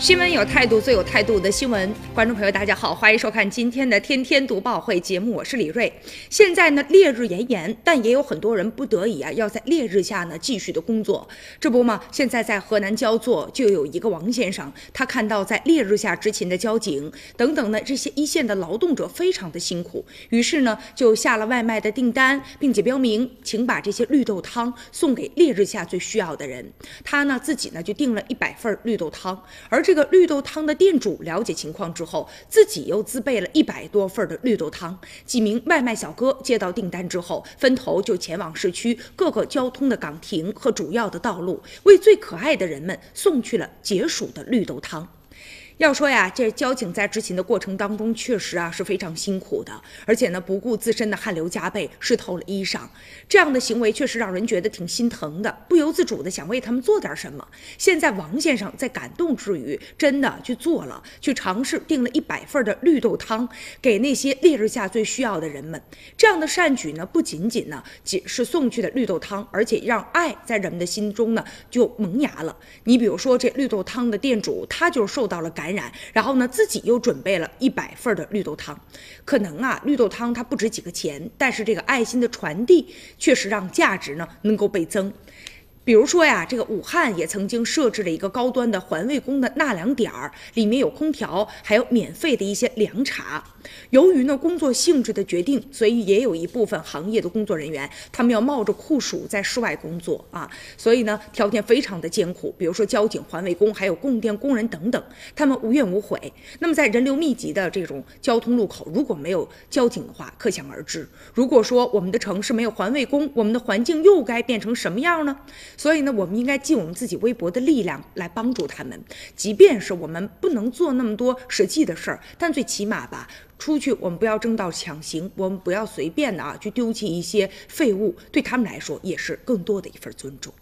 新闻有态度，最有态度的新闻。观众朋友，大家好，欢迎收看今天的《天天读报会》节目，我是李锐。现在呢，烈日炎炎，但也有很多人不得已啊，要在烈日下呢继续的工作。这不嘛，现在在河南焦作就有一个王先生，他看到在烈日下执勤的交警等等呢这些一线的劳动者非常的辛苦，于是呢就下了外卖的订单，并且标明请把这些绿豆汤送给烈日下最需要的人。他呢自己呢就订了一百份绿豆汤，而这个绿豆汤的店主了解情况之后，自己又自备了一百多份的绿豆汤。几名外卖小哥接到订单之后，分头就前往市区各个交通的岗亭和主要的道路，为最可爱的人们送去了解暑的绿豆汤。要说呀，这交警在执勤的过程当中，确实啊是非常辛苦的，而且呢不顾自身的汗流浃背，湿透了衣裳，这样的行为确实让人觉得挺心疼的，不由自主的想为他们做点什么。现在王先生在感动之余，真的去做了，去尝试订了一百份的绿豆汤，给那些烈日下最需要的人们。这样的善举呢，不仅仅呢仅是送去的绿豆汤，而且让爱在人们的心中呢就萌芽了。你比如说这绿豆汤的店主，他就受到了感。然后呢，自己又准备了一百份的绿豆汤。可能啊，绿豆汤它不值几个钱，但是这个爱心的传递确实让价值呢能够倍增。比如说呀，这个武汉也曾经设置了一个高端的环卫工的纳凉点儿，里面有空调，还有免费的一些凉茶。由于呢工作性质的决定，所以也有一部分行业的工作人员，他们要冒着酷暑在室外工作啊，所以呢条件非常的艰苦。比如说交警、环卫工，还有供电工人等等，他们无怨无悔。那么在人流密集的这种交通路口，如果没有交警的话，可想而知。如果说我们的城市没有环卫工，我们的环境又该变成什么样呢？所以呢，我们应该尽我们自己微薄的力量来帮助他们，即便是我们不能做那么多实际的事儿，但最起码吧。出去，我们不要争道抢行，我们不要随便的啊去丢弃一些废物，对他们来说也是更多的一份尊重。